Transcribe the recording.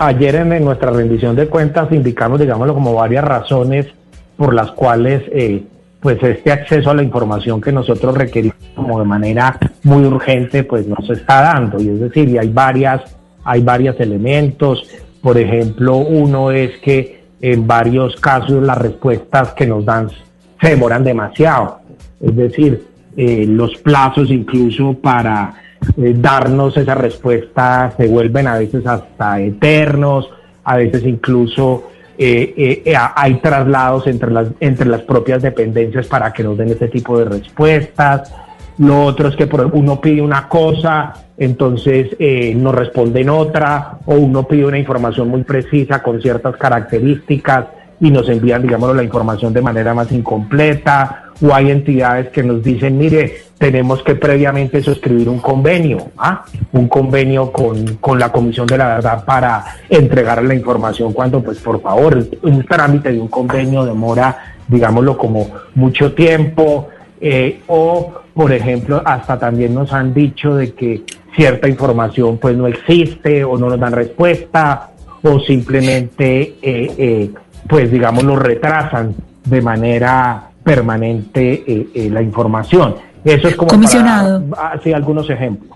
Ayer en, nuestra rendición de cuentas indicamos, digámoslo, como varias razones por las cuales eh, pues este acceso a la información que nosotros requerimos como de manera muy urgente pues no se está dando. Y es decir hay varias hay varios elementos. Por ejemplo uno es que en varios casos las respuestas que nos dan se demoran demasiado. Es decir eh, los plazos incluso para eh, darnos esa respuesta se vuelven a veces hasta eternos, a veces incluso eh, eh, hay traslados entre las, entre las propias dependencias para que nos den ese tipo de respuestas. Lo otro es que uno pide una cosa, entonces nos responden otra, o uno pide una información muy precisa con ciertas características y nos envían, digamos, la información de manera más incompleta, o hay entidades que nos dicen, mire, tenemos que previamente suscribir un convenio, ¿ah? un convenio con, con, la Comisión de la Verdad para entregar la información cuando, pues por favor, un trámite de un convenio demora, digámoslo, como mucho tiempo, eh, o, por ejemplo, hasta también nos han dicho de que cierta información pues no existe o no nos dan respuesta o simplemente eh, eh, pues digamos, lo retrasan de manera permanente eh, eh, la información. Eso es como Comisionado. para, así algunos ejemplos.